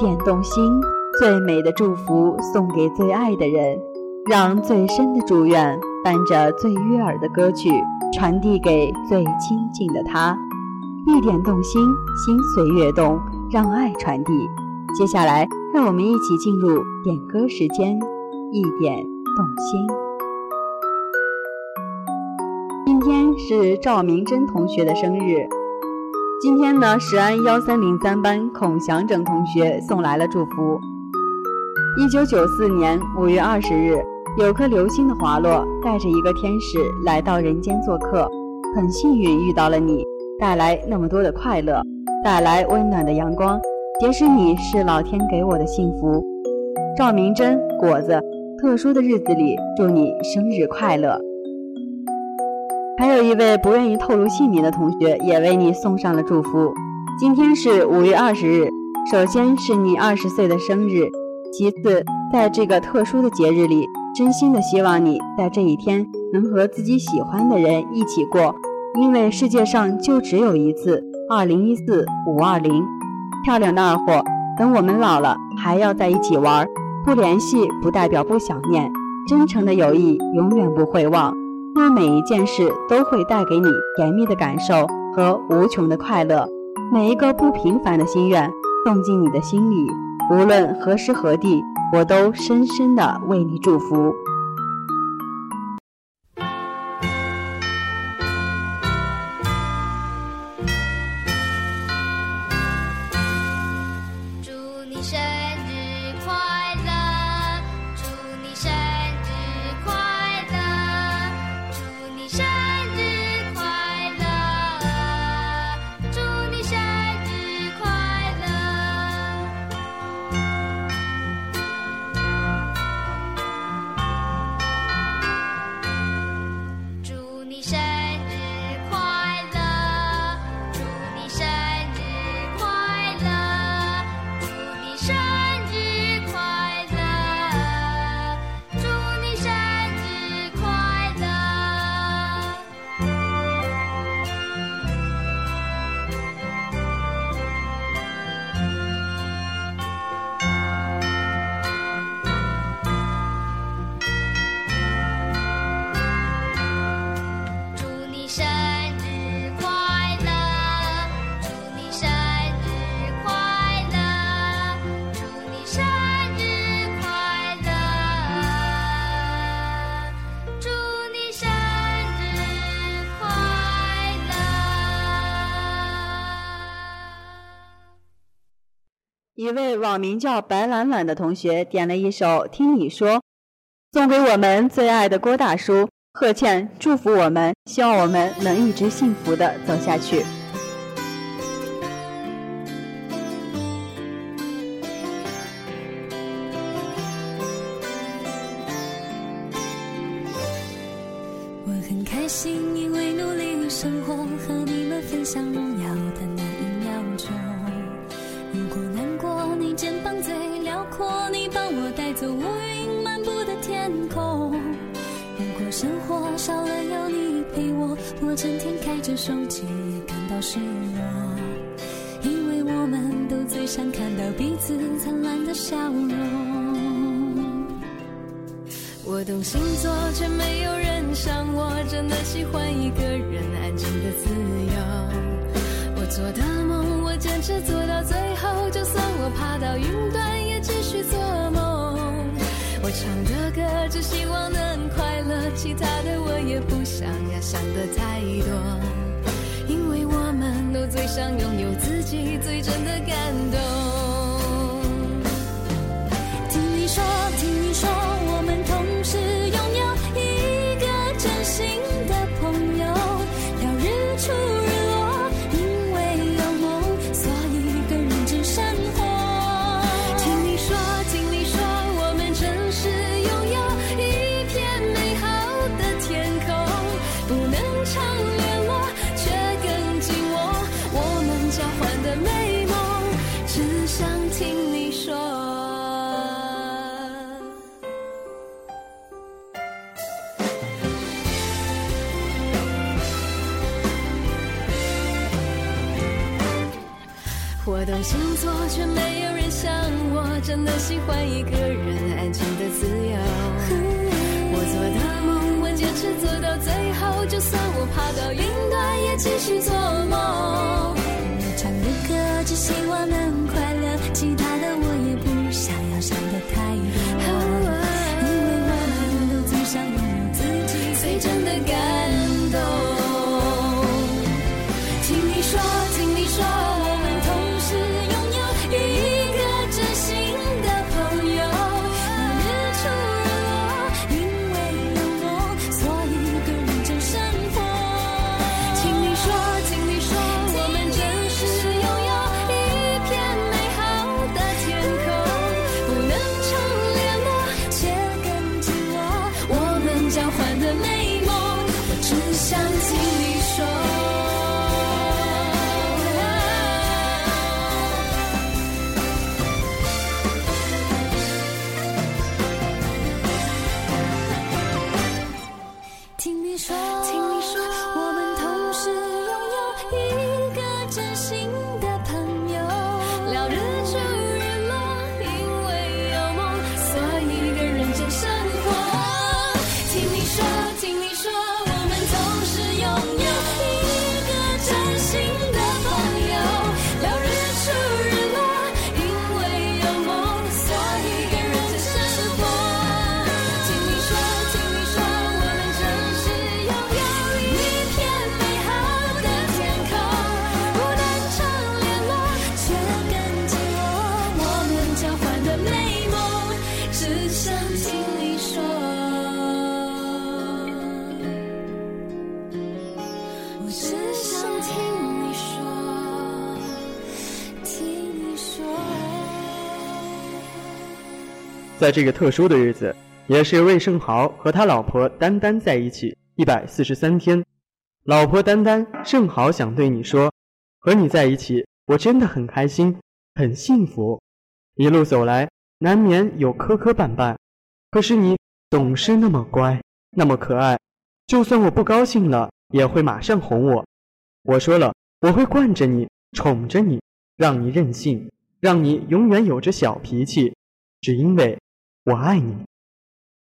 点动心，最美的祝福送给最爱的人，让最深的祝愿伴着最悦耳的歌曲传递给最亲近的他。一点动心，心随悦动，让爱传递。接下来，让我们一起进入点歌时间，一点动心。今天是赵明真同学的生日。今天呢，石安幺三零三班孔祥整同学送来了祝福。一九九四年五月二十日，有颗流星的滑落，带着一个天使来到人间做客。很幸运遇到了你，带来那么多的快乐，带来温暖的阳光。即使你是老天给我的幸福。赵明真果子，特殊的日子里，祝你生日快乐。还有一位不愿意透露姓名的同学也为你送上了祝福。今天是五月二十日，首先是你二十岁的生日，其次在这个特殊的节日里，真心的希望你在这一天能和自己喜欢的人一起过，因为世界上就只有一次二零一四五二零。漂亮的二货，等我们老了还要在一起玩，不联系不代表不想念，真诚的友谊永远不会忘。每一件事都会带给你甜蜜的感受和无穷的快乐，每一个不平凡的心愿送进你的心里，无论何时何地，我都深深的为你祝福。一位网名叫白懒懒的同学点了一首《听你说》，送给我们最爱的郭大叔。贺倩祝福我们，希望我们能一直幸福的走下去。手机也感到失落。因为我们都最想看到彼此灿烂的笑容。我懂星座，却没有人像我，真的喜欢一个人安静的自由。我做的梦，我坚持做到最后，就算我爬到云端，也继续做梦。我唱的歌，只希望能快乐，其他的我也不想呀，想的太多。因为我们都最想拥有自己最真的我懂星座，却没有人像我，真的喜欢一个人安静的自由。我做的梦，我坚持做到最后，就算我爬到云端，也继续做梦。我唱的歌，只希望能快乐，其他的我也不想要想的太多。在这个特殊的日子，也是魏胜豪和他老婆丹丹在一起一百四十三天。老婆丹丹，胜豪想对你说，和你在一起，我真的很开心，很幸福。一路走来，难免有磕磕绊绊，可是你总是那么乖，那么可爱。就算我不高兴了，也会马上哄我。我说了，我会惯着你，宠着你，让你任性，让你永远有着小脾气，只因为我爱你。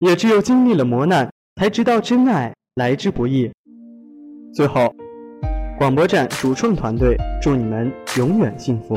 也只有经历了磨难，才知道真爱来之不易。最后，广播站主创团队祝你们永远幸福。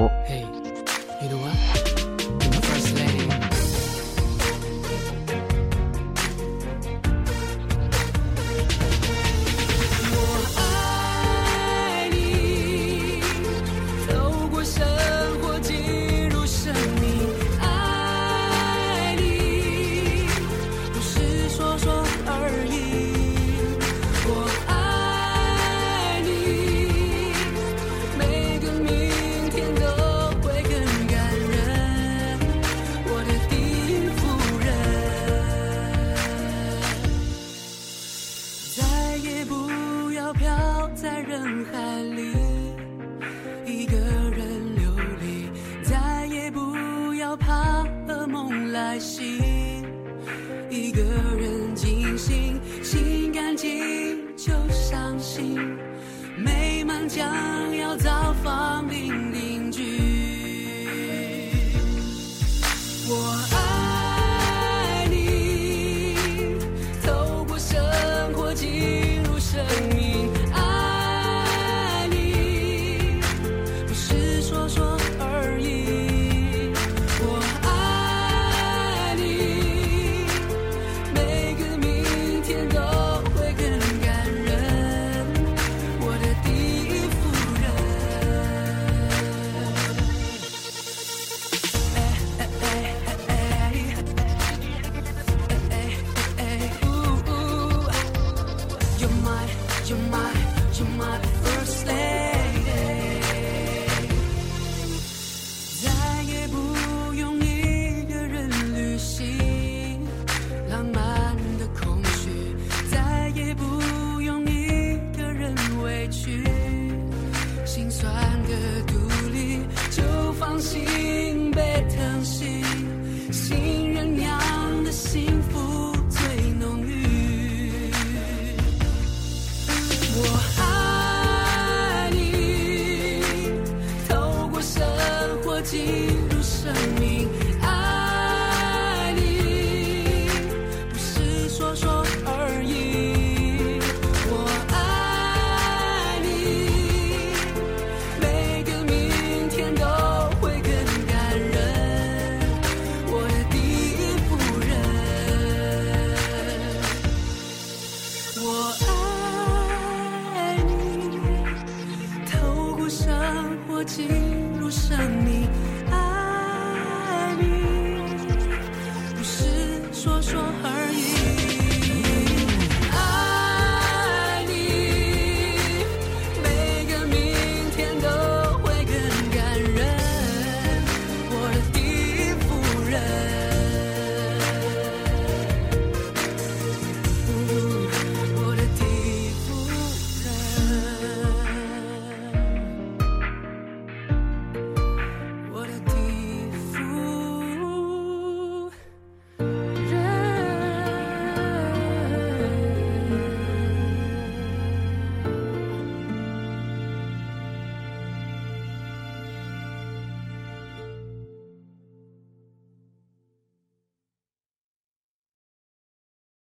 怕噩梦来袭，一个人惊醒，心干净就伤心，美满将要造访并定居。